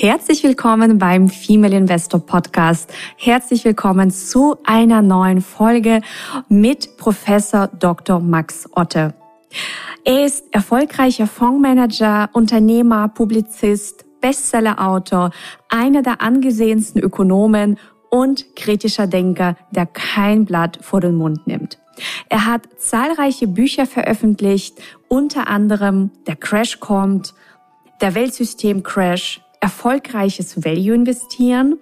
Herzlich willkommen beim Female Investor Podcast. Herzlich willkommen zu einer neuen Folge mit Professor Dr. Max Otte. Er ist erfolgreicher Fondsmanager, Unternehmer, Publizist, Bestsellerautor, einer der angesehensten Ökonomen und kritischer Denker, der kein Blatt vor den Mund nimmt. Er hat zahlreiche Bücher veröffentlicht, unter anderem Der Crash kommt, Der Weltsystem Crash, erfolgreiches Value investieren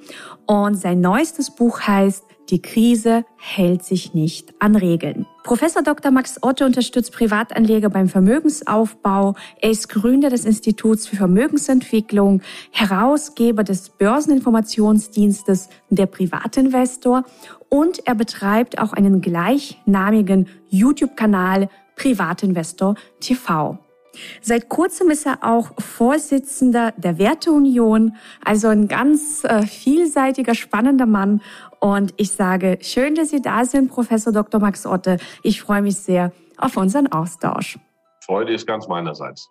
und sein neuestes Buch heißt die Krise hält sich nicht an Regeln. Professor Dr. Max Otte unterstützt Privatanleger beim Vermögensaufbau. Er ist Gründer des Instituts für Vermögensentwicklung, Herausgeber des Börseninformationsdienstes Der Privatinvestor und er betreibt auch einen gleichnamigen YouTube-Kanal Privatinvestor TV. Seit kurzem ist er auch Vorsitzender der Werteunion, also ein ganz äh, vielseitiger, spannender Mann. Und ich sage, schön, dass Sie da sind, Professor Dr. Max Otte. Ich freue mich sehr auf unseren Austausch. Freude ist ganz meinerseits.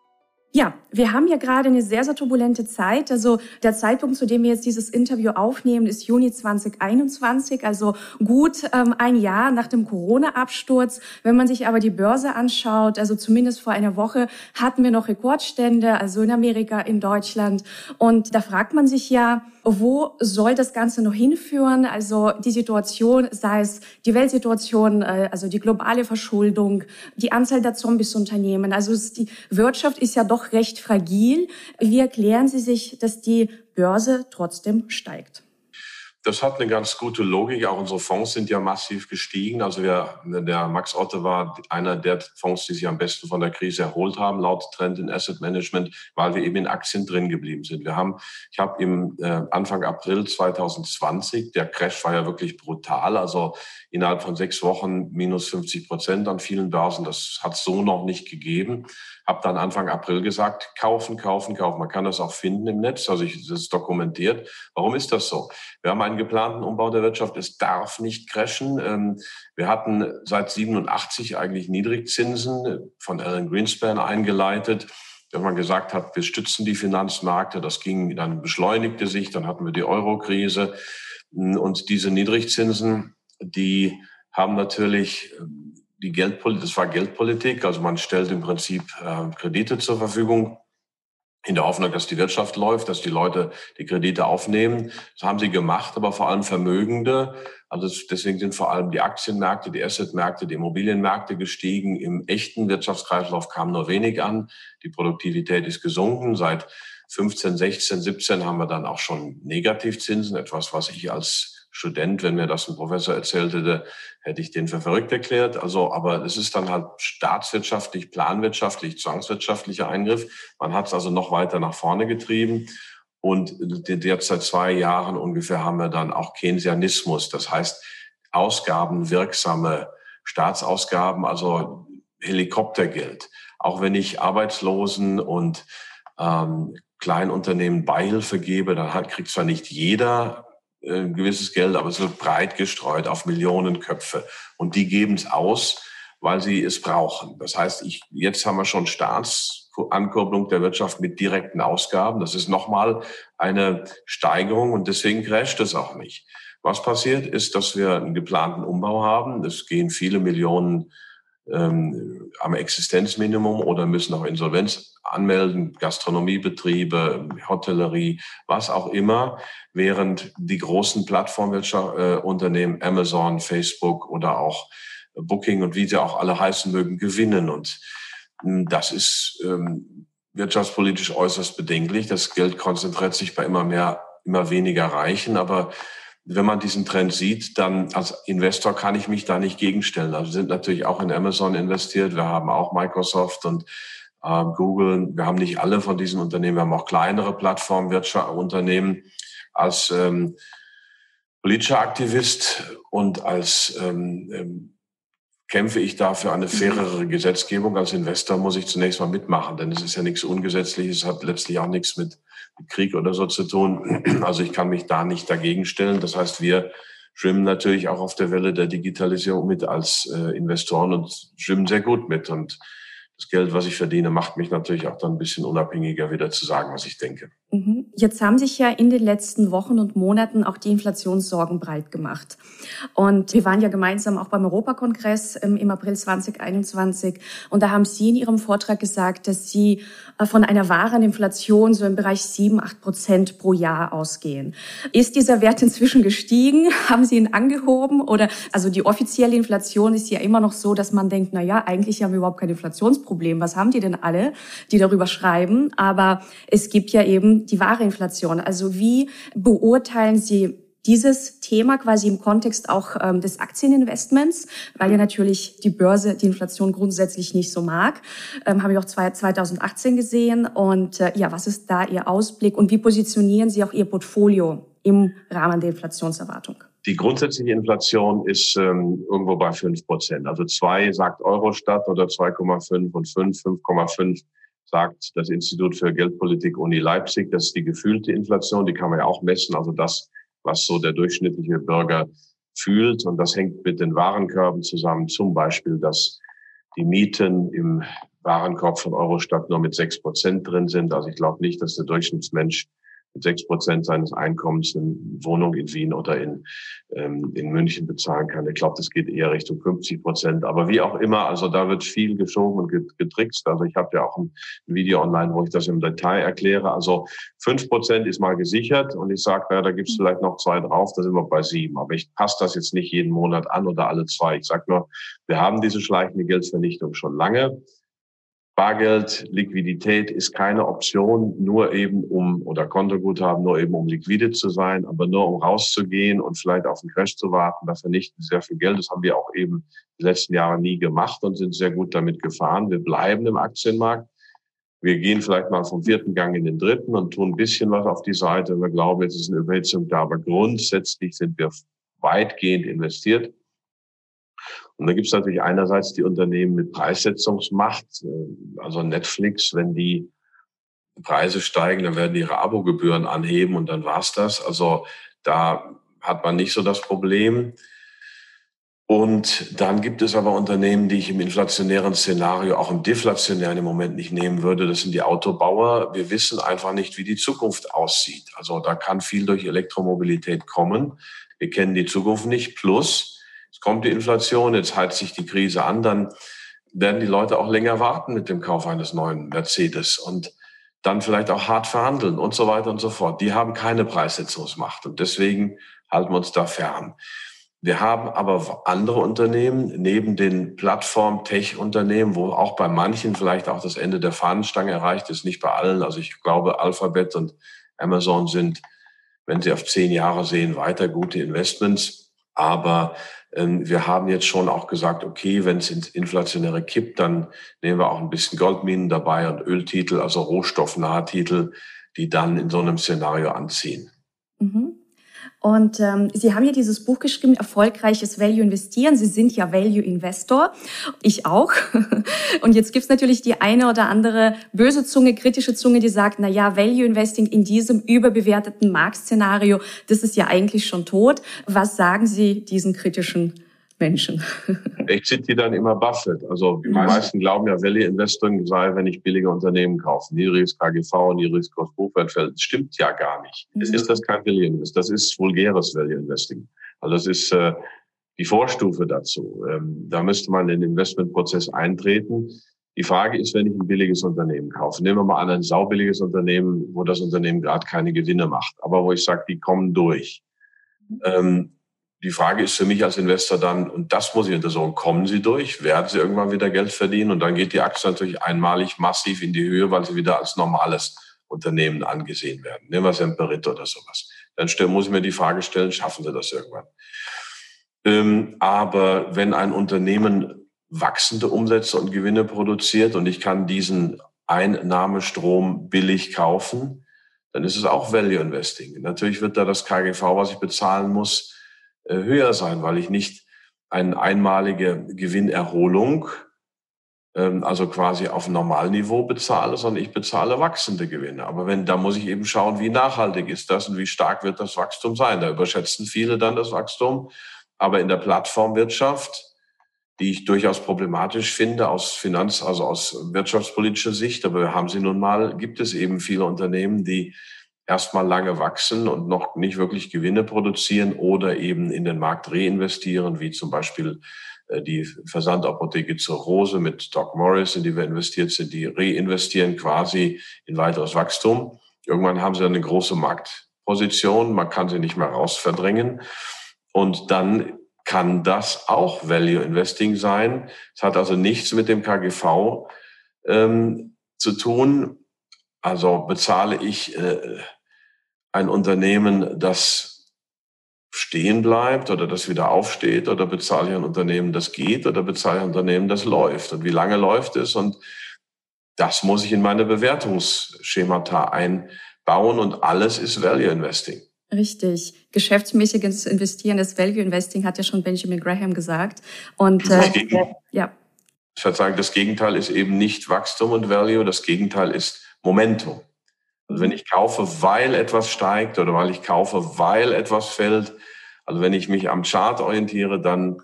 Ja, wir haben ja gerade eine sehr, sehr turbulente Zeit. Also der Zeitpunkt, zu dem wir jetzt dieses Interview aufnehmen, ist Juni 2021, also gut ähm, ein Jahr nach dem Corona-Absturz. Wenn man sich aber die Börse anschaut, also zumindest vor einer Woche hatten wir noch Rekordstände, also in Amerika, in Deutschland. Und da fragt man sich ja, wo soll das Ganze noch hinführen? Also die Situation, sei es die Weltsituation, äh, also die globale Verschuldung, die Anzahl der Zombies-Unternehmen. Also die Wirtschaft ist ja doch recht fragil. Wie erklären Sie sich, dass die Börse trotzdem steigt? Das hat eine ganz gute Logik. Auch unsere Fonds sind ja massiv gestiegen. Also wir, der Max Otte war einer der Fonds, die sich am besten von der Krise erholt haben, laut Trend in Asset Management, weil wir eben in Aktien drin geblieben sind. Wir haben, ich habe im äh, Anfang April 2020, der Crash war ja wirklich brutal. Also innerhalb von sechs Wochen minus 50 Prozent an vielen Börsen. Das hat so noch nicht gegeben. Habe dann Anfang April gesagt, kaufen, kaufen, kaufen. Man kann das auch finden im Netz. Also ich, das ist dokumentiert. Warum ist das so? Wir haben einen geplanten Umbau der Wirtschaft. Es darf nicht crashen. Ähm, wir hatten seit 87 eigentlich Niedrigzinsen von Alan Greenspan eingeleitet wenn man gesagt hat, wir stützen die Finanzmärkte, das ging, dann beschleunigte sich, dann hatten wir die Euro-Krise und diese Niedrigzinsen die haben natürlich ähm, die Geldpolitik, das war Geldpolitik, also man stellt im Prinzip äh, Kredite zur Verfügung in der Hoffnung, dass die Wirtschaft läuft, dass die Leute die Kredite aufnehmen. Das haben sie gemacht, aber vor allem Vermögende. Also deswegen sind vor allem die Aktienmärkte, die Assetmärkte, die Immobilienmärkte gestiegen. Im echten Wirtschaftskreislauf kam nur wenig an. Die Produktivität ist gesunken. Seit 15, 16, 17 haben wir dann auch schon Negativzinsen, etwas, was ich als Student, wenn mir das ein Professor erzählt hätte, hätte ich den für verrückt erklärt. Also, aber es ist dann halt staatswirtschaftlich, planwirtschaftlich, zwangswirtschaftlicher Eingriff. Man hat es also noch weiter nach vorne getrieben. Und derzeit seit zwei Jahren ungefähr haben wir dann auch Keynesianismus. Das heißt, ausgabenwirksame Staatsausgaben, also Helikoptergeld. Auch wenn ich Arbeitslosen und ähm, Kleinunternehmen Beihilfe gebe, dann hat, kriegt zwar nicht jeder ein gewisses Geld, aber es wird breit gestreut auf Millionen Köpfe. Und die geben es aus, weil sie es brauchen. Das heißt, ich, jetzt haben wir schon Staatsankurbelung der Wirtschaft mit direkten Ausgaben. Das ist nochmal eine Steigerung und deswegen crasht es auch nicht. Was passiert ist, dass wir einen geplanten Umbau haben. Es gehen viele Millionen ähm, am Existenzminimum oder müssen auch Insolvenz anmelden, Gastronomiebetriebe, Hotellerie, was auch immer, während die großen Plattformunternehmen äh, Amazon, Facebook oder auch Booking und wie sie auch alle heißen mögen, gewinnen. Und hm, das ist ähm, wirtschaftspolitisch äußerst bedenklich. Das Geld konzentriert sich bei immer mehr, immer weniger Reichen, aber wenn man diesen Trend sieht, dann als Investor kann ich mich da nicht gegenstellen. Also wir sind natürlich auch in Amazon investiert. Wir haben auch Microsoft und äh, Google. Wir haben nicht alle von diesen Unternehmen. Wir haben auch kleinere Plattformwirtschaftsunternehmen. Als ähm, politischer Aktivist und als ähm, ähm, kämpfe ich da für eine fairere Gesetzgebung. Als Investor muss ich zunächst mal mitmachen, denn es ist ja nichts Ungesetzliches, hat letztlich auch nichts mit Krieg oder so zu tun. Also ich kann mich da nicht dagegen stellen. Das heißt, wir schwimmen natürlich auch auf der Welle der Digitalisierung mit als äh, Investoren und schwimmen sehr gut mit. Und das Geld, was ich verdiene, macht mich natürlich auch dann ein bisschen unabhängiger wieder zu sagen, was ich denke. Mhm. Jetzt haben sich ja in den letzten Wochen und Monaten auch die Inflationssorgen breit gemacht. Und wir waren ja gemeinsam auch beim Europakongress im April 2021. Und da haben Sie in Ihrem Vortrag gesagt, dass Sie äh, von einer wahren Inflation so im Bereich 7, 8 Prozent pro Jahr ausgehen. Ist dieser Wert inzwischen gestiegen? Haben Sie ihn angehoben? Oder, also die offizielle Inflation ist ja immer noch so, dass man denkt, na ja, eigentlich haben wir überhaupt kein Inflationsproblem. Was haben die denn alle, die darüber schreiben? Aber es gibt ja eben die wahre Inflation. Also wie beurteilen Sie dieses Thema quasi im Kontext auch ähm, des Aktieninvestments, weil ja natürlich die Börse die Inflation grundsätzlich nicht so mag. Ähm, Habe ich auch zwei, 2018 gesehen. Und äh, ja, was ist da Ihr Ausblick und wie positionieren Sie auch Ihr Portfolio im Rahmen der Inflationserwartung? Die grundsätzliche Inflation ist ähm, irgendwo bei fünf Prozent. Also zwei sagt Eurostat oder 2,5 und fünf, 5,5 sagt das Institut für Geldpolitik Uni Leipzig. Das ist die gefühlte Inflation, die kann man ja auch messen. Also das was so der durchschnittliche Bürger fühlt. Und das hängt mit den Warenkörben zusammen. Zum Beispiel, dass die Mieten im Warenkorb von Eurostat nur mit sechs Prozent drin sind. Also ich glaube nicht, dass der Durchschnittsmensch sechs Prozent seines Einkommens eine Wohnung in Wien oder in, ähm, in München bezahlen kann. Ich glaube, das geht eher Richtung 50 Prozent. Aber wie auch immer, also da wird viel geschoben und getrickst. Also ich habe ja auch ein Video online, wo ich das im Detail erkläre. Also fünf Prozent ist mal gesichert und ich sage, naja, da gibt's mhm. vielleicht noch zwei drauf, da sind wir bei sieben. Aber ich passe das jetzt nicht jeden Monat an oder alle zwei. Ich sage nur, wir haben diese schleichende Geldvernichtung schon lange. Bargeld, Liquidität ist keine Option, nur eben um, oder Kontoguthaben, nur eben um liquide zu sein, aber nur um rauszugehen und vielleicht auf den Crash zu warten. Da vernichten sehr viel Geld. Das haben wir auch eben die letzten Jahre nie gemacht und sind sehr gut damit gefahren. Wir bleiben im Aktienmarkt. Wir gehen vielleicht mal vom vierten Gang in den dritten und tun ein bisschen was auf die Seite. Wir glauben, jetzt ist eine Überhitzung da, aber grundsätzlich sind wir weitgehend investiert. Und da gibt es natürlich einerseits die Unternehmen mit Preissetzungsmacht, äh, also Netflix, wenn die Preise steigen, dann werden ihre Abogebühren anheben und dann war's das. Also da hat man nicht so das Problem. Und dann gibt es aber Unternehmen, die ich im inflationären Szenario, auch im deflationären im Moment nicht nehmen würde. Das sind die Autobauer. Wir wissen einfach nicht, wie die Zukunft aussieht. Also da kann viel durch Elektromobilität kommen. Wir kennen die Zukunft nicht. Plus, Jetzt kommt die Inflation, jetzt heizt sich die Krise an, dann werden die Leute auch länger warten mit dem Kauf eines neuen Mercedes und dann vielleicht auch hart verhandeln und so weiter und so fort. Die haben keine Preissetzungsmacht und deswegen halten wir uns da fern. Wir haben aber andere Unternehmen neben den Plattform-Tech-Unternehmen, wo auch bei manchen vielleicht auch das Ende der Fahnenstange erreicht ist, nicht bei allen. Also ich glaube, Alphabet und Amazon sind, wenn Sie auf zehn Jahre sehen, weiter gute Investments. Aber ähm, wir haben jetzt schon auch gesagt, okay, wenn es ins Inflationäre kippt, dann nehmen wir auch ein bisschen Goldminen dabei und Öltitel, also rohstoffnahe Titel, die dann in so einem Szenario anziehen. Mhm. Und ähm, Sie haben ja dieses Buch geschrieben, Erfolgreiches Value Investieren. Sie sind ja Value Investor, ich auch. Und jetzt gibt's natürlich die eine oder andere böse Zunge, kritische Zunge, die sagt, na ja, Value Investing in diesem überbewerteten Marktszenario, das ist ja eigentlich schon tot. Was sagen Sie diesen kritischen Menschen. ich zitiere dann immer Buffett. Also die meisten glauben ja, Value Investing sei, wenn ich billige Unternehmen kaufe. Niedriges KGV, niedriges Kost-Buchwertfeld. Das stimmt ja gar nicht. Mhm. Es ist das kein Value Investing. Das ist vulgäres Value Investing. Also das ist äh, die Vorstufe dazu. Ähm, da müsste man in den Investmentprozess eintreten. Die Frage ist, wenn ich ein billiges Unternehmen kaufe, nehmen wir mal an, ein saubilliges Unternehmen, wo das Unternehmen gerade keine Gewinne macht, aber wo ich sage, die kommen durch. Ähm, die Frage ist für mich als Investor dann, und das muss ich untersuchen, kommen sie durch? Werden sie irgendwann wieder Geld verdienen? Und dann geht die Aktie natürlich einmalig massiv in die Höhe, weil sie wieder als normales Unternehmen angesehen werden. Nehmen wir Semperit oder sowas. Dann muss ich mir die Frage stellen, schaffen sie das irgendwann? Ähm, aber wenn ein Unternehmen wachsende Umsätze und Gewinne produziert und ich kann diesen Einnahmestrom billig kaufen, dann ist es auch Value Investing. Natürlich wird da das KGV, was ich bezahlen muss, höher sein, weil ich nicht eine einmalige Gewinnerholung, ähm, also quasi auf Normalniveau bezahle, sondern ich bezahle wachsende Gewinne. Aber wenn, da muss ich eben schauen, wie nachhaltig ist das und wie stark wird das Wachstum sein. Da überschätzen viele dann das Wachstum. Aber in der Plattformwirtschaft, die ich durchaus problematisch finde aus Finanz, also aus wirtschaftspolitischer Sicht, aber wir haben sie nun mal, gibt es eben viele Unternehmen, die erstmal lange wachsen und noch nicht wirklich Gewinne produzieren oder eben in den Markt reinvestieren, wie zum Beispiel äh, die Versandapotheke zur Rose mit Doc Morris, in die wir investiert sind, die reinvestieren quasi in weiteres Wachstum. Irgendwann haben sie eine große Marktposition, man kann sie nicht mehr rausverdrängen. Und dann kann das auch Value Investing sein. Es hat also nichts mit dem KGV ähm, zu tun. Also bezahle ich äh, ein Unternehmen, das stehen bleibt oder das wieder aufsteht oder bezahle ich ein Unternehmen, das geht oder bezahle ich ein Unternehmen, das läuft und wie lange läuft es und das muss ich in meine Bewertungsschemata einbauen und alles ist Value Investing. Richtig. Geschäftsmäßiges Investieren ist Value Investing, hat ja schon Benjamin Graham gesagt. Und äh, ja. Ich würde sagen, das Gegenteil ist eben nicht Wachstum und Value, das Gegenteil ist Momentum. Und wenn ich kaufe, weil etwas steigt oder weil ich kaufe, weil etwas fällt, also wenn ich mich am Chart orientiere, dann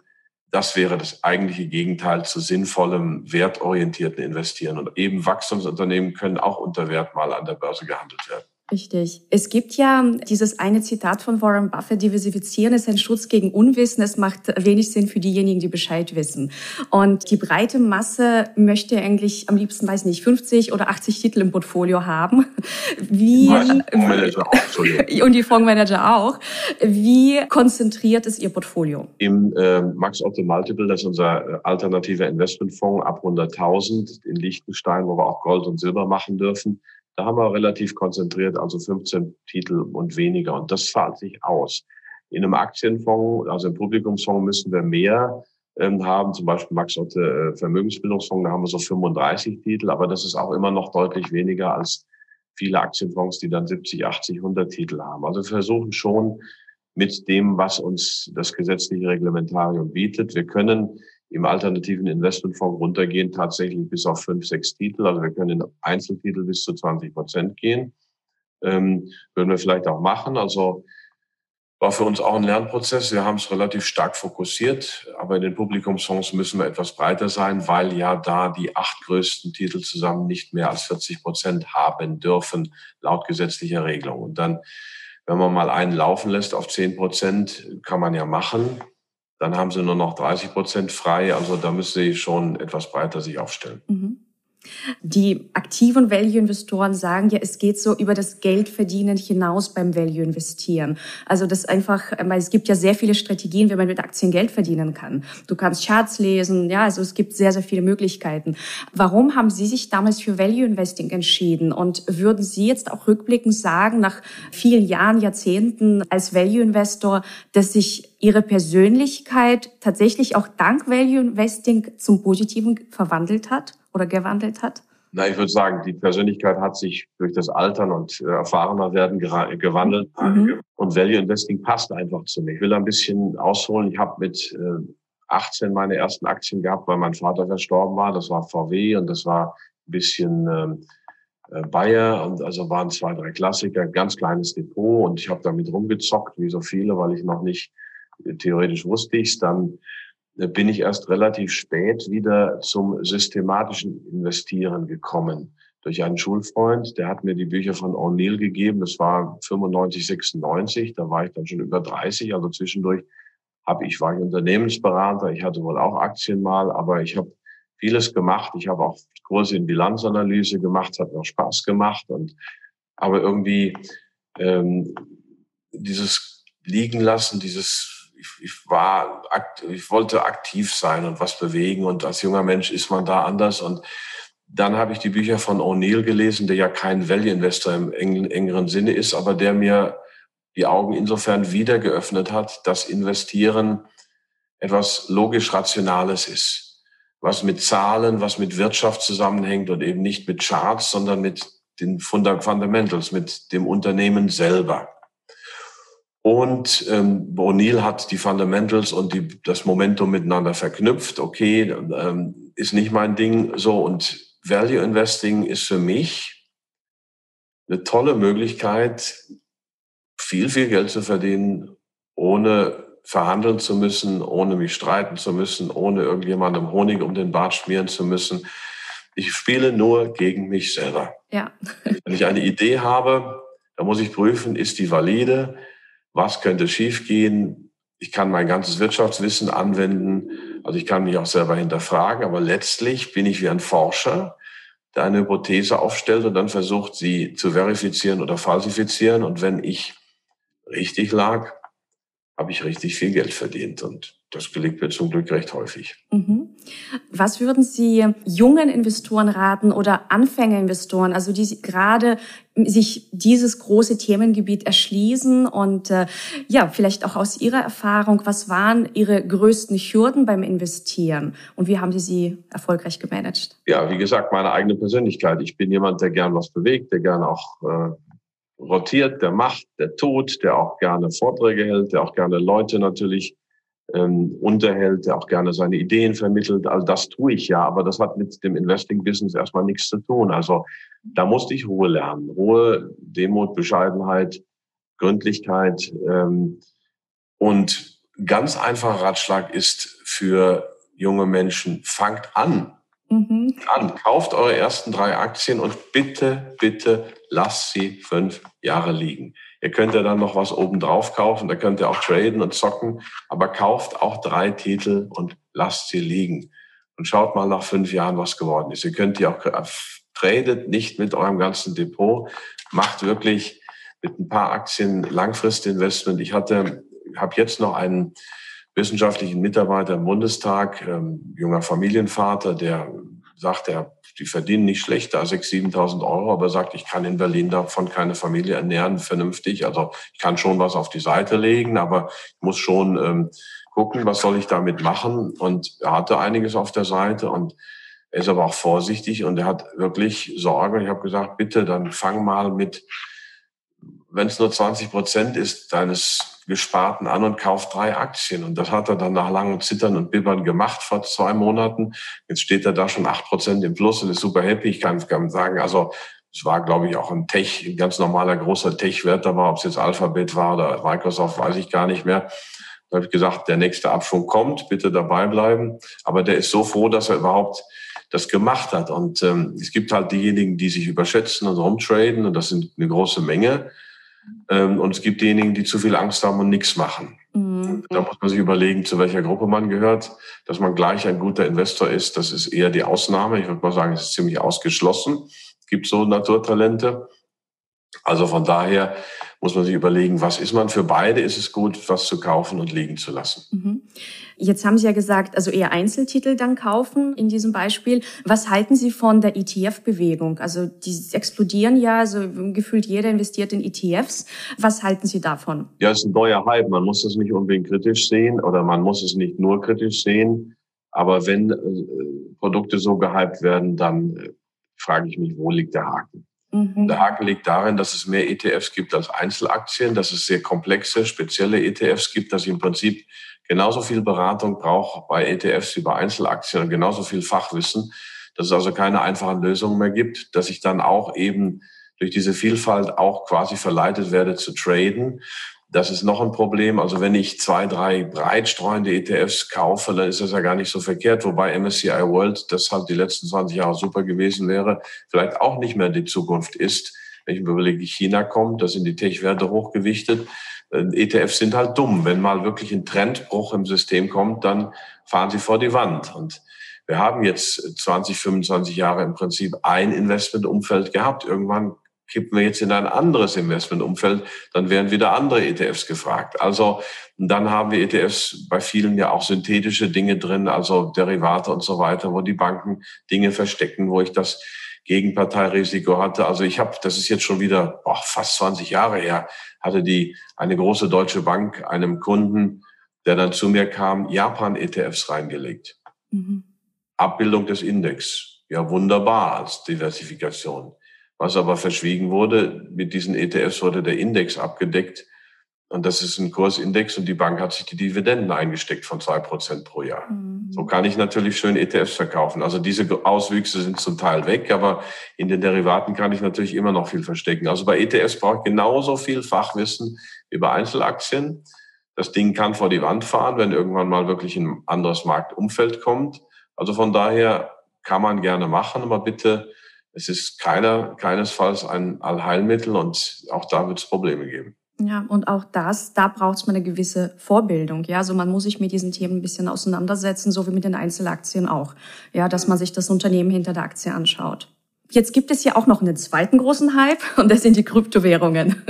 das wäre das eigentliche Gegenteil zu sinnvollem, wertorientierten Investieren. Und eben Wachstumsunternehmen können auch unter Wert mal an der Börse gehandelt werden. Richtig. Es gibt ja dieses eine Zitat von Warren Buffett, diversifizieren ist ein Schutz gegen Unwissen. Es macht wenig Sinn für diejenigen, die Bescheid wissen. Und die breite Masse möchte eigentlich am liebsten, weiß nicht, 50 oder 80 Titel im Portfolio haben. Wie, und die Fondsmanager auch. Wie konzentriert ist Ihr Portfolio? Im äh, Max Otto Multiple, das ist unser äh, alternativer Investmentfonds ab 100.000 in Liechtenstein, wo wir auch Gold und Silber machen dürfen da haben wir relativ konzentriert, also 15 Titel und weniger. Und das zahlt sich aus. In einem Aktienfonds, also im Publikumsfonds müssen wir mehr ähm, haben, zum Beispiel Max Otte äh, Vermögensbildungsfonds, da haben wir so 35 Titel, aber das ist auch immer noch deutlich weniger als viele Aktienfonds, die dann 70, 80, 100 Titel haben. Also wir versuchen schon mit dem, was uns das gesetzliche Reglementarium bietet. Wir können im alternativen Investmentfonds runtergehen, tatsächlich bis auf fünf, sechs Titel. Also wir können in Einzeltitel bis zu 20 Prozent gehen. Ähm, würden wir vielleicht auch machen. Also war für uns auch ein Lernprozess. Wir haben es relativ stark fokussiert, aber in den Publikumsfonds müssen wir etwas breiter sein, weil ja da die acht größten Titel zusammen nicht mehr als 40 Prozent haben dürfen, laut gesetzlicher Regelung. Und dann, wenn man mal einen laufen lässt auf 10 Prozent, kann man ja machen. Dann haben sie nur noch 30 Prozent frei. Also da müssen sie schon etwas breiter sich aufstellen. Mhm. Die aktiven Value-Investoren sagen ja, es geht so über das Geldverdienen hinaus beim Value-Investieren. Also das einfach, weil es gibt ja sehr viele Strategien, wie man mit Aktien Geld verdienen kann. Du kannst Charts lesen, ja, also es gibt sehr, sehr viele Möglichkeiten. Warum haben Sie sich damals für Value-Investing entschieden? Und würden Sie jetzt auch rückblickend sagen, nach vielen Jahren, Jahrzehnten als Value-Investor, dass sich Ihre Persönlichkeit tatsächlich auch dank Value-Investing zum Positiven verwandelt hat? Oder gewandelt hat? Na, ich würde sagen, die Persönlichkeit hat sich durch das Altern und äh, erfahrener werden gewandelt. Mhm. Und Value Investing passt einfach zu mir. Ich will ein bisschen ausholen. Ich habe mit äh, 18 meine ersten Aktien gehabt, weil mein Vater verstorben war. Das war VW und das war ein bisschen ähm, äh, Bayer und also waren zwei, drei Klassiker, ganz kleines Depot und ich habe damit rumgezockt, wie so viele, weil ich noch nicht äh, theoretisch wusste ich's. Dann bin ich erst relativ spät wieder zum systematischen Investieren gekommen. Durch einen Schulfreund, der hat mir die Bücher von O'Neill gegeben. Das war 95, 96. Da war ich dann schon über 30. Also zwischendurch habe ich, war ich Unternehmensberater. Ich hatte wohl auch Aktien mal, aber ich habe vieles gemacht. Ich habe auch Kurse in Bilanzanalyse gemacht. Hat mir auch Spaß gemacht. Und, aber irgendwie, ähm, dieses liegen lassen, dieses ich, ich war, ich wollte aktiv sein und was bewegen und als junger Mensch ist man da anders und dann habe ich die Bücher von O'Neill gelesen, der ja kein Value Investor im engeren Sinne ist, aber der mir die Augen insofern wieder geöffnet hat, dass Investieren etwas logisch Rationales ist, was mit Zahlen, was mit Wirtschaft zusammenhängt und eben nicht mit Charts, sondern mit den Fundamentals, mit dem Unternehmen selber. Und ähm, O'Neill hat die Fundamentals und die, das Momentum miteinander verknüpft. Okay, ähm, ist nicht mein Ding. So und Value Investing ist für mich eine tolle Möglichkeit, viel, viel Geld zu verdienen, ohne verhandeln zu müssen, ohne mich streiten zu müssen, ohne irgendjemandem Honig um den Bart schmieren zu müssen. Ich spiele nur gegen mich selber. Ja. Wenn ich eine Idee habe, dann muss ich prüfen, ist die valide? Was könnte schiefgehen? Ich kann mein ganzes Wirtschaftswissen anwenden. Also ich kann mich auch selber hinterfragen. Aber letztlich bin ich wie ein Forscher, der eine Hypothese aufstellt und dann versucht, sie zu verifizieren oder falsifizieren. Und wenn ich richtig lag, habe ich richtig viel Geld verdient. Und das gelingt mir zum Glück recht häufig. Mhm. Was würden Sie jungen Investoren raten oder Anfängerinvestoren, also die gerade sich dieses große Themengebiet erschließen und äh, ja, vielleicht auch aus Ihrer Erfahrung, was waren Ihre größten Hürden beim Investieren und wie haben Sie sie erfolgreich gemanagt? Ja, wie gesagt, meine eigene Persönlichkeit. Ich bin jemand, der gern was bewegt, der gern auch äh, rotiert, der macht, der tut, der auch gerne Vorträge hält, der auch gerne Leute natürlich ähm, unterhält, der auch gerne seine Ideen vermittelt. Also das tue ich ja, aber das hat mit dem Investing-Business erstmal nichts zu tun. Also da musste ich Ruhe lernen. Ruhe, Demut, Bescheidenheit, Gründlichkeit. Ähm, und ganz einfacher Ratschlag ist für junge Menschen, fangt an. Mhm. An, kauft eure ersten drei Aktien und bitte, bitte lasst sie fünf Jahre liegen. Ihr könnt ja dann noch was obendrauf kaufen, da könnt ihr auch traden und zocken, aber kauft auch drei Titel und lasst sie liegen. Und schaut mal nach fünf Jahren, was geworden ist. Ihr könnt die auch, äh, tradet nicht mit eurem ganzen Depot, macht wirklich mit ein paar Aktien Langfristinvestment. Ich hatte, habe jetzt noch einen wissenschaftlichen Mitarbeiter im Bundestag, ähm, junger Familienvater, der sagt, er, die verdienen nicht schlechter als 6.000, 7.000 Euro, aber sagt, ich kann in Berlin davon keine Familie ernähren, vernünftig. Also ich kann schon was auf die Seite legen, aber ich muss schon ähm, gucken, was soll ich damit machen. Und er hatte einiges auf der Seite und er ist aber auch vorsichtig und er hat wirklich Sorge. Ich habe gesagt, bitte, dann fang mal mit, wenn es nur 20 Prozent ist deines Gesparten an und kauft drei Aktien. Und das hat er dann nach langem Zittern und Bibbern gemacht vor zwei Monaten. Jetzt steht er da schon acht Prozent im Plus und ist super happy. Ich kann, kann sagen, also es war, glaube ich, auch ein Tech, ein ganz normaler großer Tech-Wert da war, ob es jetzt Alphabet war oder Microsoft, weiß ich gar nicht mehr. Da habe ich gesagt, der nächste Abschwung kommt, bitte dabei bleiben. Aber der ist so froh, dass er überhaupt das gemacht hat. Und ähm, es gibt halt diejenigen, die sich überschätzen und rumtraden, und das sind eine große Menge. Ähm, und es gibt diejenigen, die zu viel Angst haben und nichts machen. Mhm. Da muss man sich überlegen, zu welcher Gruppe man gehört. Dass man gleich ein guter Investor ist, das ist eher die Ausnahme. Ich würde mal sagen, es ist ziemlich ausgeschlossen. Es gibt so Naturtalente. Also von daher muss man sich überlegen, was ist man für beide? Ist es gut, was zu kaufen und liegen zu lassen? Mhm. Jetzt haben Sie ja gesagt, also eher Einzeltitel dann kaufen in diesem Beispiel. Was halten Sie von der ETF-Bewegung? Also die explodieren ja, also gefühlt jeder investiert in ETFs. Was halten Sie davon? Ja, es ist ein neuer Hype. Man muss das nicht unbedingt kritisch sehen oder man muss es nicht nur kritisch sehen. Aber wenn äh, Produkte so gehypt werden, dann äh, frage ich mich, wo liegt der Haken? Mhm. Der Haken liegt darin, dass es mehr ETFs gibt als Einzelaktien, dass es sehr komplexe, spezielle ETFs gibt, dass ich im Prinzip genauso viel Beratung brauche bei ETFs wie bei Einzelaktien und genauso viel Fachwissen, dass es also keine einfachen Lösungen mehr gibt, dass ich dann auch eben durch diese Vielfalt auch quasi verleitet werde zu traden. Das ist noch ein Problem. Also wenn ich zwei, drei breitstreuende ETFs kaufe, dann ist das ja gar nicht so verkehrt. Wobei MSCI World, das halt die letzten 20 Jahre super gewesen wäre, vielleicht auch nicht mehr die Zukunft ist. Wenn ich mir überlege, China kommt, da sind die Tech-Werte hochgewichtet. Äh, ETFs sind halt dumm. Wenn mal wirklich ein Trendbruch im System kommt, dann fahren sie vor die Wand. Und wir haben jetzt 20, 25 Jahre im Prinzip ein Investmentumfeld gehabt. Irgendwann kippen wir jetzt in ein anderes Investmentumfeld, dann werden wieder andere ETFs gefragt. Also dann haben wir ETFs bei vielen ja auch synthetische Dinge drin, also Derivate und so weiter, wo die Banken Dinge verstecken, wo ich das Gegenparteirisiko hatte. Also ich habe, das ist jetzt schon wieder boah, fast 20 Jahre her, hatte die eine große deutsche Bank einem Kunden, der dann zu mir kam, Japan-ETFs reingelegt. Mhm. Abbildung des Index. Ja, wunderbar als Diversifikation. Was aber verschwiegen wurde, mit diesen ETFs wurde der Index abgedeckt. Und das ist ein Kursindex und die Bank hat sich die Dividenden eingesteckt von zwei Prozent pro Jahr. Mhm. So kann ich natürlich schön ETFs verkaufen. Also diese Auswüchse sind zum Teil weg, aber in den Derivaten kann ich natürlich immer noch viel verstecken. Also bei ETFs brauche ich genauso viel Fachwissen wie bei Einzelaktien. Das Ding kann vor die Wand fahren, wenn irgendwann mal wirklich ein anderes Marktumfeld kommt. Also von daher kann man gerne machen, aber bitte, es ist keiner, keinesfalls ein Allheilmittel und auch da wird es Probleme geben. Ja, und auch das, da braucht es mal eine gewisse Vorbildung. Ja, also man muss sich mit diesen Themen ein bisschen auseinandersetzen, so wie mit den Einzelaktien auch. Ja, dass man sich das Unternehmen hinter der Aktie anschaut. Jetzt gibt es ja auch noch einen zweiten großen Hype und das sind die Kryptowährungen.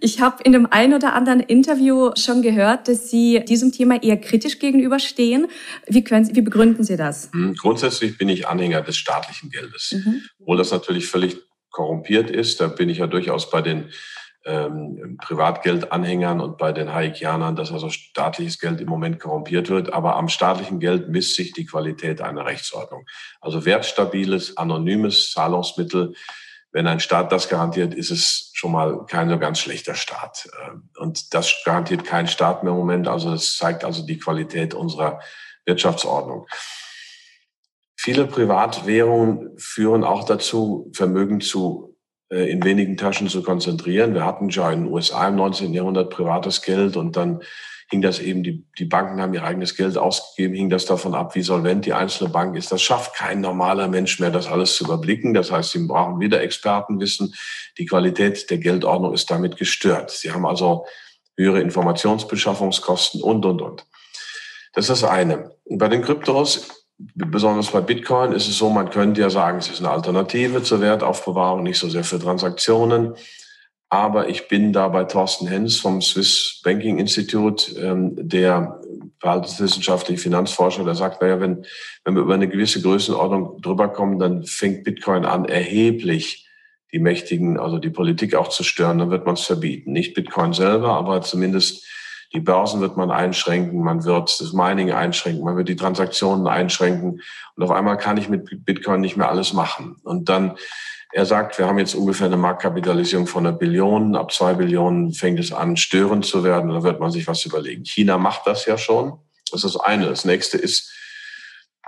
Ich habe in dem einen oder anderen Interview schon gehört, dass Sie diesem Thema eher kritisch gegenüberstehen. Wie, können Sie, wie begründen Sie das? Hm, grundsätzlich bin ich Anhänger des staatlichen Geldes. Mhm. Obwohl das natürlich völlig korrumpiert ist, da bin ich ja durchaus bei den ähm, Privatgeldanhängern und bei den Haikianern, dass also staatliches Geld im Moment korrumpiert wird. Aber am staatlichen Geld misst sich die Qualität einer Rechtsordnung. Also wertstabiles, anonymes Zahlungsmittel. Wenn ein Staat das garantiert, ist es schon mal kein so ganz schlechter Staat. Ähm, und das garantiert kein Staat mehr im Moment. Also das zeigt also die Qualität unserer Wirtschaftsordnung. Viele Privatwährungen führen auch dazu, Vermögen zu in wenigen Taschen zu konzentrieren. Wir hatten schon in den USA im 19. Jahrhundert privates Geld und dann hing das eben, die, die Banken haben ihr eigenes Geld ausgegeben, hing das davon ab, wie solvent die einzelne Bank ist. Das schafft kein normaler Mensch mehr, das alles zu überblicken. Das heißt, sie brauchen wieder Expertenwissen. Die Qualität der Geldordnung ist damit gestört. Sie haben also höhere Informationsbeschaffungskosten und, und, und. Das ist das eine. Und bei den Kryptos besonders bei Bitcoin ist es so, man könnte ja sagen, es ist eine Alternative zur Wertaufbewahrung, nicht so sehr für Transaktionen. Aber ich bin da bei Thorsten Hens vom Swiss Banking Institute, ähm, der verhaltenswissenschaftliche Finanzforscher, der sagt, naja, wenn, wenn wir über eine gewisse Größenordnung drüber kommen, dann fängt Bitcoin an, erheblich die Mächtigen, also die Politik auch zu stören, dann wird man es verbieten. Nicht Bitcoin selber, aber zumindest die Börsen wird man einschränken, man wird das Mining einschränken, man wird die Transaktionen einschränken. Und auf einmal kann ich mit Bitcoin nicht mehr alles machen. Und dann, er sagt, wir haben jetzt ungefähr eine Marktkapitalisierung von einer Billion. Ab zwei Billionen fängt es an, störend zu werden. Da wird man sich was überlegen. China macht das ja schon. Das ist das eine. Das nächste ist,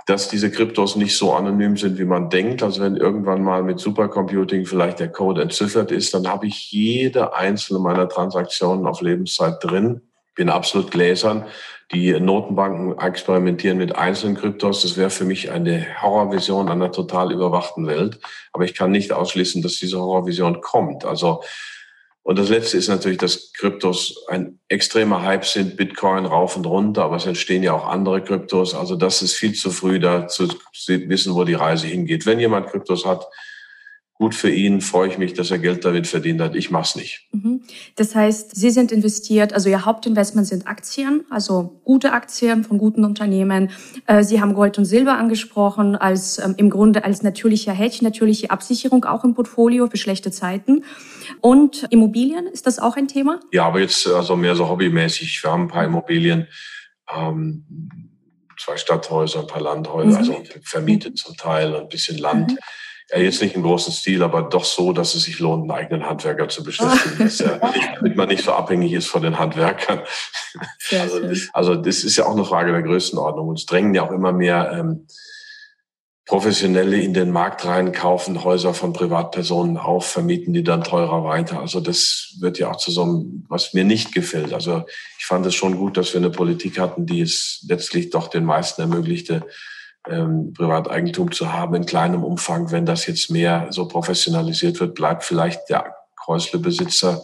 dass diese Kryptos nicht so anonym sind, wie man denkt. Also wenn irgendwann mal mit Supercomputing vielleicht der Code entziffert ist, dann habe ich jede einzelne meiner Transaktionen auf Lebenszeit drin bin absolut gläsern. Die Notenbanken experimentieren mit einzelnen Kryptos. Das wäre für mich eine Horrorvision einer total überwachten Welt. Aber ich kann nicht ausschließen, dass diese Horrorvision kommt. Also, und das Letzte ist natürlich, dass Kryptos ein extremer Hype sind, Bitcoin rauf und runter, aber es entstehen ja auch andere Kryptos. Also das ist viel zu früh, da zu wissen, wo die Reise hingeht. Wenn jemand Kryptos hat, gut für ihn, freue ich mich, dass er Geld damit verdient hat. Ich mach's nicht. Mhm. Das heißt, Sie sind investiert, also Ihr Hauptinvestment sind Aktien, also gute Aktien von guten Unternehmen. Äh, Sie haben Gold und Silber angesprochen als ähm, im Grunde als natürlicher Hedge, natürliche Absicherung auch im Portfolio für schlechte Zeiten. Und Immobilien, ist das auch ein Thema? Ja, aber jetzt also mehr so hobbymäßig. Wir haben ein paar Immobilien. Ähm, zwei Stadthäuser, ein paar Landhäuser, mhm. also vermietet zum Teil, ein bisschen Land. Mhm ja, jetzt nicht im großen Stil, aber doch so, dass es sich lohnt, einen eigenen Handwerker zu beschäftigen, dass er, damit man nicht so abhängig ist von den Handwerkern. Also, also, das ist ja auch eine Frage der Größenordnung. Uns drängen ja auch immer mehr ähm, Professionelle in den Markt rein, kaufen Häuser von Privatpersonen auf, vermieten die dann teurer weiter. Also das wird ja auch zu so einem, was mir nicht gefällt. Also ich fand es schon gut, dass wir eine Politik hatten, die es letztlich doch den meisten ermöglichte, ähm, Privateigentum zu haben in kleinem Umfang. Wenn das jetzt mehr so professionalisiert wird, bleibt vielleicht der Häuslebesitzer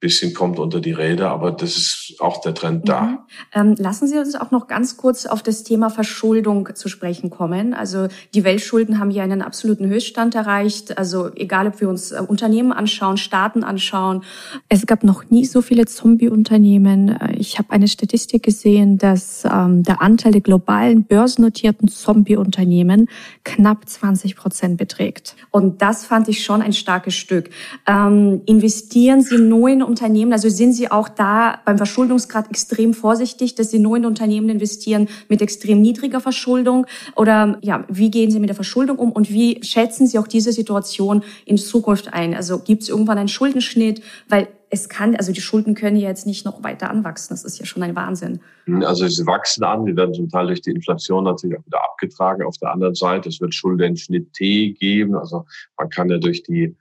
bisschen kommt unter die Räder, aber das ist auch der Trend da. Mhm. Ähm, lassen Sie uns auch noch ganz kurz auf das Thema Verschuldung zu sprechen kommen. Also die Weltschulden haben hier einen absoluten Höchststand erreicht. Also egal, ob wir uns äh, Unternehmen anschauen, Staaten anschauen. Es gab noch nie so viele Zombie-Unternehmen. Äh, ich habe eine Statistik gesehen, dass ähm, der Anteil der globalen börsennotierten Zombie-Unternehmen knapp 20 Prozent beträgt. Und das fand ich schon ein starkes Stück. Ähm, investieren Sie nur in Unternehmen, also sind Sie auch da beim Verschuldungsgrad extrem vorsichtig, dass Sie nur in Unternehmen investieren mit extrem niedriger Verschuldung? Oder ja, wie gehen Sie mit der Verschuldung um und wie schätzen Sie auch diese Situation in Zukunft ein? Also gibt es irgendwann einen Schuldenschnitt? Weil es kann, also die Schulden können ja jetzt nicht noch weiter anwachsen. Das ist ja schon ein Wahnsinn. Also sie wachsen an, die werden zum Teil durch die Inflation natürlich auch wieder abgetragen. Auf der anderen Seite, es wird Schuldenschnitt T geben. Also man kann ja durch die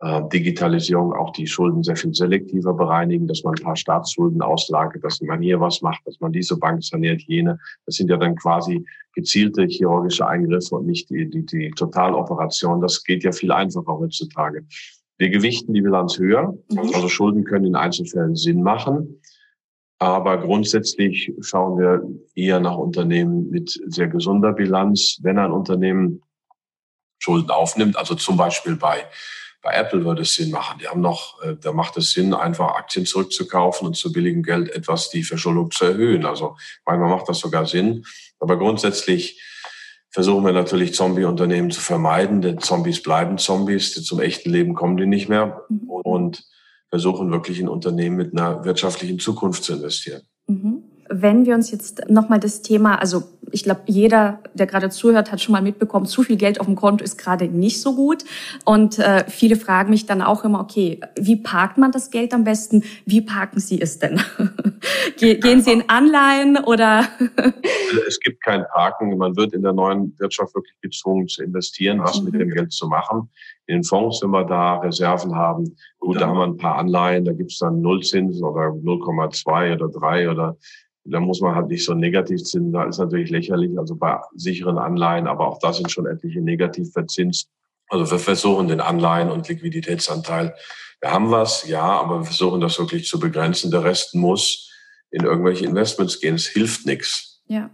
äh, Digitalisierung auch die Schulden sehr viel selektiver bereinigen, dass man ein paar Staatsschulden auslagert, dass man hier was macht, dass man diese Bank saniert, jene. Das sind ja dann quasi gezielte chirurgische Eingriffe und nicht die, die, die Totaloperation. Das geht ja viel einfacher heutzutage. Wir gewichten die Bilanz höher. Mhm. Also Schulden können in Einzelfällen Sinn machen. Aber grundsätzlich schauen wir eher nach Unternehmen mit sehr gesunder Bilanz. Wenn ein Unternehmen Schulden aufnimmt, also zum Beispiel bei bei Apple würde es Sinn machen. Die haben noch, äh, da macht es Sinn, einfach Aktien zurückzukaufen und zu billigem Geld etwas die Verschuldung zu erhöhen. Also manchmal macht das sogar Sinn. Aber grundsätzlich versuchen wir natürlich Zombie-Unternehmen zu vermeiden, denn Zombies bleiben Zombies. Zum echten Leben kommen die nicht mehr. Mhm. Und versuchen wirklich in Unternehmen mit einer wirtschaftlichen Zukunft zu investieren. Mhm. Wenn wir uns jetzt nochmal das Thema, also ich glaube, jeder, der gerade zuhört, hat schon mal mitbekommen, zu viel Geld auf dem Konto ist gerade nicht so gut. Und äh, viele fragen mich dann auch immer, okay, wie parkt man das Geld am besten? Wie parken Sie es denn? Gehen Sie in Anleihen oder? Also es gibt kein Parken. Man wird in der neuen Wirtschaft wirklich gezwungen zu investieren, was mit dem Geld zu machen. In den Fonds, wenn wir da Reserven haben, gut, da haben wir ein paar Anleihen, da gibt es dann Nullzinsen oder 0,2 oder 3 oder da muss man halt nicht so negativ zinsern. Da ist natürlich lächerlich, also bei sicheren Anleihen, aber auch da sind schon etliche negativ verzinst. Also wir versuchen den Anleihen- und Liquiditätsanteil. Wir haben was, ja, aber wir versuchen das wirklich zu begrenzen. Der Rest muss in irgendwelche Investments gehen. Es hilft nichts. Ja.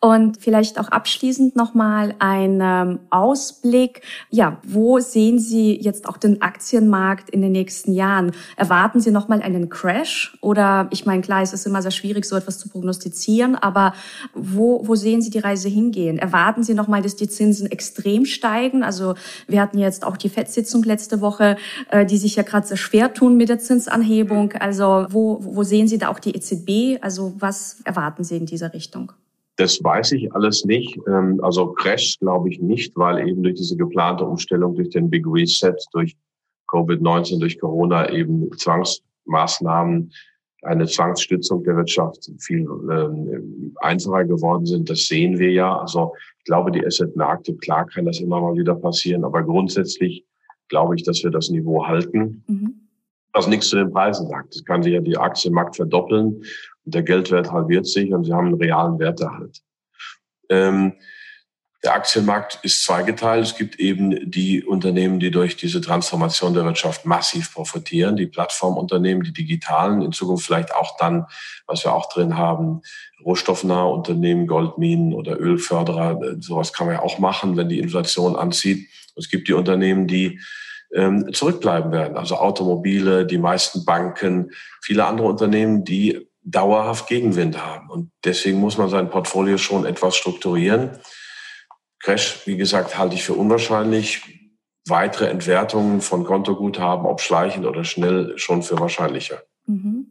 Und vielleicht auch abschließend nochmal ein ähm, Ausblick. Ja, wo sehen Sie jetzt auch den Aktienmarkt in den nächsten Jahren? Erwarten Sie nochmal einen Crash? Oder ich meine, klar, es ist immer sehr schwierig, so etwas zu prognostizieren, aber wo, wo sehen Sie die Reise hingehen? Erwarten Sie nochmal, dass die Zinsen extrem steigen? Also wir hatten jetzt auch die FED-Sitzung letzte Woche, äh, die sich ja gerade sehr schwer tun mit der Zinsanhebung. Also wo, wo sehen Sie da auch die EZB? Also was erwarten Sie in dieser Richtung? Das weiß ich alles nicht. Ähm, also Crash glaube ich nicht, weil eben durch diese geplante Umstellung, durch den Big Reset, durch Covid-19, durch Corona eben Zwangsmaßnahmen, eine Zwangsstützung der Wirtschaft viel ähm, einfacher geworden sind. Das sehen wir ja. Also ich glaube, die Asset-Märkte, klar kann das immer mal wieder passieren, aber grundsätzlich glaube ich, dass wir das Niveau halten. Mhm. Was nichts zu den Preisen sagt. Es kann sich ja die Aktienmarkt verdoppeln der Geldwert halbiert sich und sie haben einen realen Werterhalt. Ähm, der Aktienmarkt ist zweigeteilt. Es gibt eben die Unternehmen, die durch diese Transformation der Wirtschaft massiv profitieren, die Plattformunternehmen, die digitalen, in Zukunft vielleicht auch dann, was wir auch drin haben, rohstoffnahe Unternehmen, Goldminen oder Ölförderer. Sowas kann man ja auch machen, wenn die Inflation anzieht. Es gibt die Unternehmen, die ähm, zurückbleiben werden, also Automobile, die meisten Banken, viele andere Unternehmen, die dauerhaft Gegenwind haben. Und deswegen muss man sein Portfolio schon etwas strukturieren. Crash, wie gesagt, halte ich für unwahrscheinlich. Weitere Entwertungen von Kontoguthaben, ob schleichend oder schnell, schon für wahrscheinlicher. Mhm.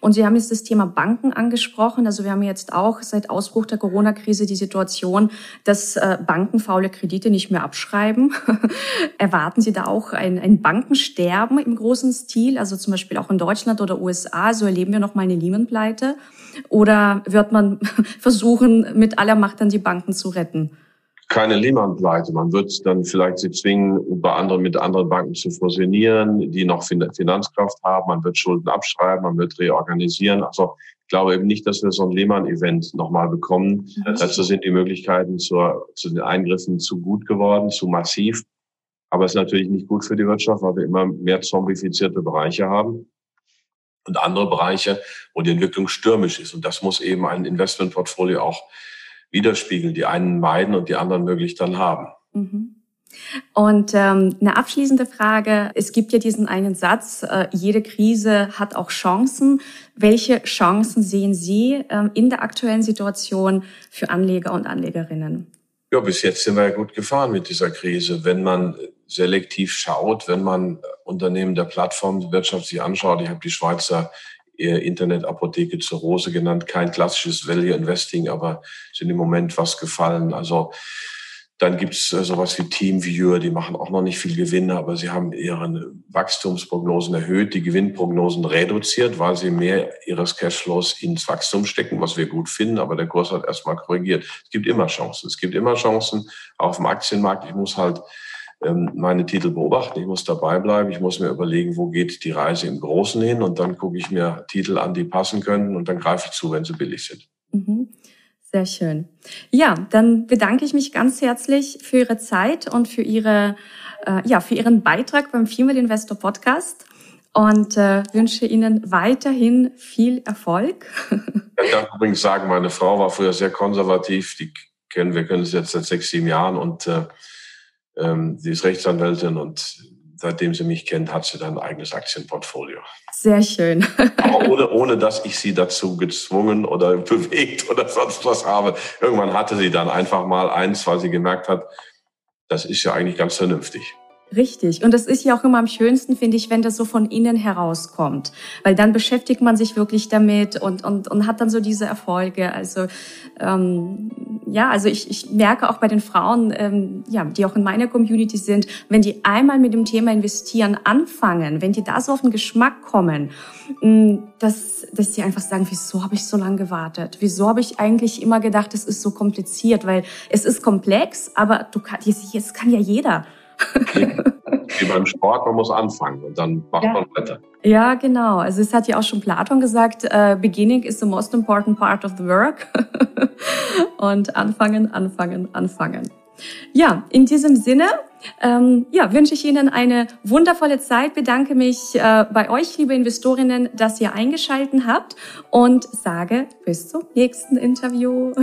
Und Sie haben jetzt das Thema Banken angesprochen. Also wir haben jetzt auch seit Ausbruch der Corona-Krise die Situation, dass äh, Banken faule Kredite nicht mehr abschreiben. Erwarten Sie da auch ein, ein Bankensterben im großen Stil? Also zum Beispiel auch in Deutschland oder USA, so erleben wir noch mal eine Lehman-Pleite? Oder wird man versuchen, mit aller Macht dann die Banken zu retten? Keine Lehman-Pleite. Man wird dann vielleicht sie zwingen, bei anderen mit anderen Banken zu fusionieren, die noch Finanzkraft haben. Man wird Schulden abschreiben, man wird reorganisieren. Also ich glaube eben nicht, dass wir so ein Lehman-Event nochmal bekommen. Mhm. Dazu sind die Möglichkeiten zur, zu den Eingriffen zu gut geworden, zu massiv. Aber es ist natürlich nicht gut für die Wirtschaft, weil wir immer mehr zombifizierte Bereiche haben und andere Bereiche, wo die Entwicklung stürmisch ist. Und das muss eben ein Investmentportfolio auch widerspiegeln. Die einen meiden und die anderen möglichst dann haben. Mhm. Und ähm, eine abschließende Frage. Es gibt ja diesen einen Satz, äh, jede Krise hat auch Chancen. Welche Chancen sehen Sie ähm, in der aktuellen Situation für Anleger und Anlegerinnen? Ja, bis jetzt sind wir ja gut gefahren mit dieser Krise. Wenn man selektiv schaut, wenn man Unternehmen der Plattformwirtschaft sich anschaut, ich habe die Schweizer Internetapotheke zur Rose genannt. Kein klassisches Value Investing, aber sind im Moment was gefallen. Also Dann gibt es äh, sowas wie Teamviewer, die machen auch noch nicht viel Gewinne, aber sie haben ihre Wachstumsprognosen erhöht, die Gewinnprognosen reduziert, weil sie mehr ihres Cashflows ins Wachstum stecken, was wir gut finden, aber der Kurs hat erstmal korrigiert. Es gibt immer Chancen. Es gibt immer Chancen auf dem Aktienmarkt. Ich muss halt meine Titel beobachten, ich muss dabei bleiben, ich muss mir überlegen, wo geht die Reise im Großen hin und dann gucke ich mir Titel an, die passen können und dann greife ich zu, wenn sie billig sind. Mhm. Sehr schön. Ja, dann bedanke ich mich ganz herzlich für Ihre Zeit und für Ihre, äh, ja, für Ihren Beitrag beim Female Investor Podcast und äh, wünsche Ihnen weiterhin viel Erfolg. Ich darf übrigens sagen, meine Frau war früher sehr konservativ. Die kennen wir können sie jetzt seit sechs, sieben Jahren und äh, ähm, sie ist Rechtsanwältin und seitdem sie mich kennt, hat sie dann ein eigenes Aktienportfolio. Sehr schön. Aber ohne, ohne, dass ich sie dazu gezwungen oder bewegt oder sonst was habe. Irgendwann hatte sie dann einfach mal eins, weil sie gemerkt hat, das ist ja eigentlich ganz vernünftig. Richtig. Und das ist ja auch immer am schönsten, finde ich, wenn das so von innen herauskommt. Weil dann beschäftigt man sich wirklich damit und, und, und hat dann so diese Erfolge. Also ähm, ja, also ich, ich merke auch bei den Frauen, ähm, ja, die auch in meiner Community sind, wenn die einmal mit dem Thema investieren anfangen, wenn die da so auf den Geschmack kommen, mm, dass, dass sie einfach sagen, wieso habe ich so lange gewartet? Wieso habe ich eigentlich immer gedacht, es ist so kompliziert? Weil es ist komplex, aber du kannst, jetzt kann ja jeder. Wie beim Sport, man muss anfangen und dann macht ja. man weiter. Ja, genau. Also es hat ja auch schon Platon gesagt, uh, beginning is the most important part of the work. und anfangen, anfangen, anfangen. Ja, in diesem Sinne ähm, ja, wünsche ich Ihnen eine wundervolle Zeit, bedanke mich äh, bei euch, liebe Investorinnen, dass ihr eingeschalten habt und sage bis zum nächsten Interview.